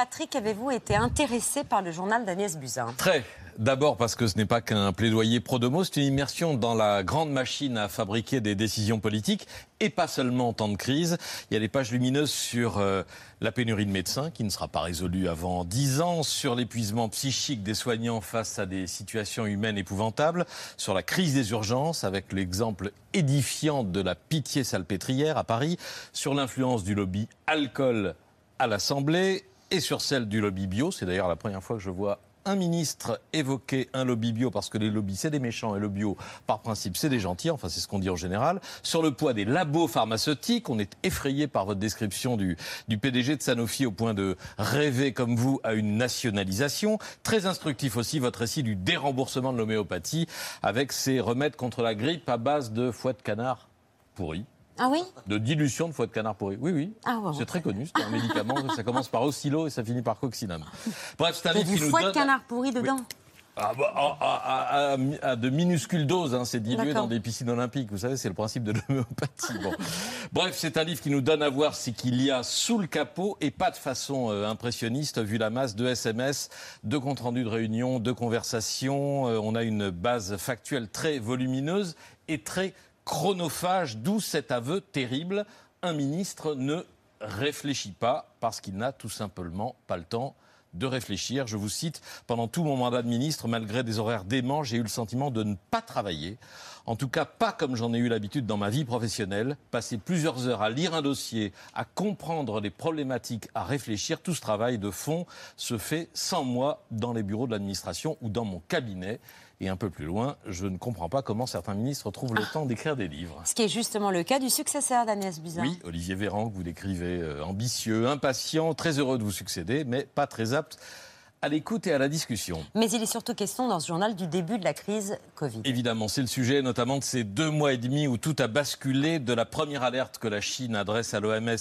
Patrick, avez-vous été intéressé par le journal d'Agnès Buzyn? Très. D'abord parce que ce n'est pas qu'un plaidoyer pro-domo, c'est une immersion dans la grande machine à fabriquer des décisions politiques et pas seulement en temps de crise. Il y a des pages lumineuses sur euh, la pénurie de médecins qui ne sera pas résolue avant dix ans, sur l'épuisement psychique des soignants face à des situations humaines épouvantables, sur la crise des urgences avec l'exemple édifiant de la pitié salpêtrière à Paris, sur l'influence du lobby alcool à l'Assemblée et sur celle du lobby bio. C'est d'ailleurs la première fois que je vois un ministre évoquer un lobby bio parce que les lobbies c'est des méchants et le bio par principe c'est des gentils, enfin c'est ce qu'on dit en général. Sur le poids des labos pharmaceutiques, on est effrayé par votre description du, PDG de Sanofi au point de rêver comme vous à une nationalisation. Très instructif aussi votre récit du déremboursement de l'homéopathie avec ses remèdes contre la grippe à base de foie de canard pourri. Ah oui De dilution de foie de canard pourri. Oui, oui. Ah c'est très connu, c'est un médicament. ça commence par oscillo et ça finit par coccinam. Bref, c'est un livre qui nous foie de canard pourri dedans ah bah, à, de minuscules doses, hein, c'est dilué dans des piscines olympiques. Vous savez, c'est le principe de l'homéopathie. Bon. Bref, c'est un livre qui nous donne à voir ce qu'il y a sous le capot et pas de façon euh, impressionniste, vu la masse de SMS, de comptes rendus de réunions, de conversations. Euh, on a une base factuelle très volumineuse et très chronophage, d'où cet aveu terrible. Un ministre ne réfléchit pas parce qu'il n'a tout simplement pas le temps de réfléchir. Je vous cite, pendant tout mon mandat de ministre, malgré des horaires déments, j'ai eu le sentiment de ne pas travailler. En tout cas, pas comme j'en ai eu l'habitude dans ma vie professionnelle. Passer plusieurs heures à lire un dossier, à comprendre les problématiques, à réfléchir, tout ce travail de fond se fait sans moi dans les bureaux de l'administration ou dans mon cabinet. Et un peu plus loin, je ne comprends pas comment certains ministres trouvent le ah. temps d'écrire des livres. Ce qui est justement le cas du successeur d'Agnès Buzyn. Oui, Olivier Véran, que vous décrivez euh, ambitieux, impatient, très heureux de vous succéder, mais pas très concept. À l'écoute et à la discussion. Mais il est surtout question dans ce journal du début de la crise Covid. Évidemment, c'est le sujet notamment de ces deux mois et demi où tout a basculé de la première alerte que la Chine adresse à l'OMS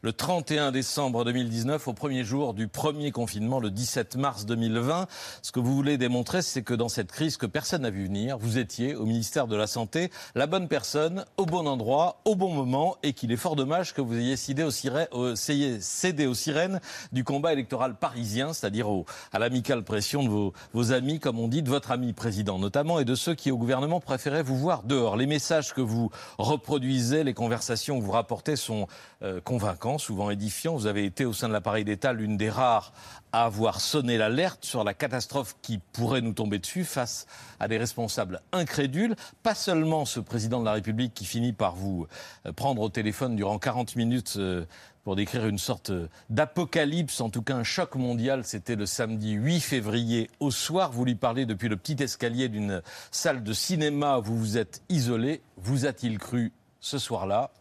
le 31 décembre 2019 au premier jour du premier confinement le 17 mars 2020. Ce que vous voulez démontrer, c'est que dans cette crise que personne n'a vu venir, vous étiez au ministère de la Santé la bonne personne, au bon endroit, au bon moment et qu'il est fort dommage que vous ayez cédé aux, cédé aux sirènes du combat électoral parisien, c'est-à-dire au à l'amicale pression de vos, amis, comme on dit, de votre ami président notamment, et de ceux qui au gouvernement préféraient vous voir dehors. Les messages que vous reproduisez, les conversations que vous rapportez sont euh, convaincants, souvent édifiants. Vous avez été au sein de l'appareil d'État l'une des rares à avoir sonné l'alerte sur la catastrophe qui pourrait nous tomber dessus face à des responsables incrédules. Pas seulement ce président de la République qui finit par vous euh, prendre au téléphone durant 40 minutes euh, pour décrire une sorte d'apocalypse, en tout cas un choc mondial. C'était le samedi 8 février au soir. Vous lui parlez depuis le petit escalier d'une salle de cinéma. Vous vous êtes isolé. Vous a-t-il cru ce soir-là?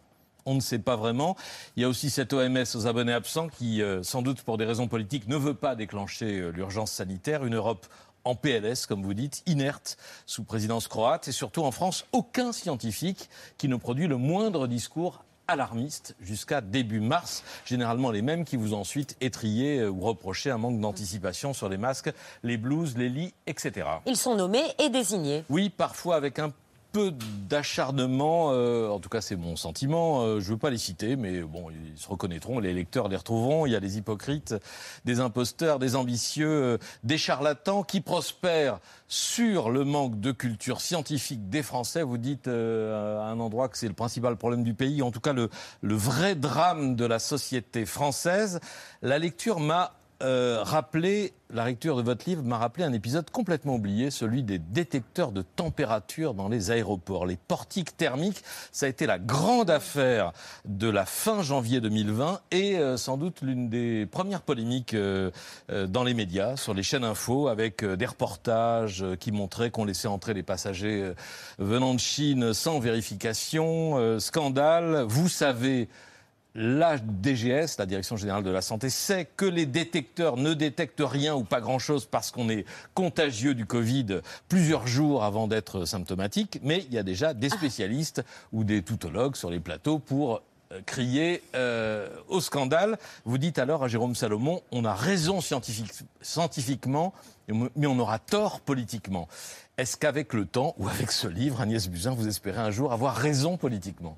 On ne sait pas vraiment. Il y a aussi cette OMS aux abonnés absents qui, euh, sans doute pour des raisons politiques, ne veut pas déclencher euh, l'urgence sanitaire. Une Europe en PLS, comme vous dites, inerte, sous présidence croate, et surtout en France, aucun scientifique qui ne produit le moindre discours alarmistes jusqu'à début mars, généralement les mêmes qui vous ont ensuite étrié euh, ou reproché un manque d'anticipation sur les masques, les blouses, les lits, etc. Ils sont nommés et désignés. Oui, parfois avec un d'acharnement, euh, en tout cas c'est mon sentiment, euh, je ne veux pas les citer, mais bon, ils se reconnaîtront, les lecteurs les retrouveront, il y a des hypocrites, des imposteurs, des ambitieux, euh, des charlatans qui prospèrent sur le manque de culture scientifique des Français. Vous dites à un endroit que c'est le principal problème du pays, en tout cas le vrai drame de la société française. La lecture m'a euh, rappeler, la lecture de votre livre m'a rappelé un épisode complètement oublié, celui des détecteurs de température dans les aéroports. Les portiques thermiques, ça a été la grande affaire de la fin janvier 2020 et euh, sans doute l'une des premières polémiques euh, dans les médias, sur les chaînes info, avec des reportages qui montraient qu'on laissait entrer les passagers venant de Chine sans vérification. scandale. Vous savez la DGS, la Direction générale de la santé, sait que les détecteurs ne détectent rien ou pas grand-chose parce qu'on est contagieux du Covid plusieurs jours avant d'être symptomatique, mais il y a déjà des spécialistes ou des toutologues sur les plateaux pour euh, crié euh, au scandale. Vous dites alors à Jérôme Salomon, on a raison scientifiquement, mais on aura tort politiquement. Est-ce qu'avec le temps, ou avec ce livre, Agnès Buzyn, vous espérez un jour avoir raison politiquement?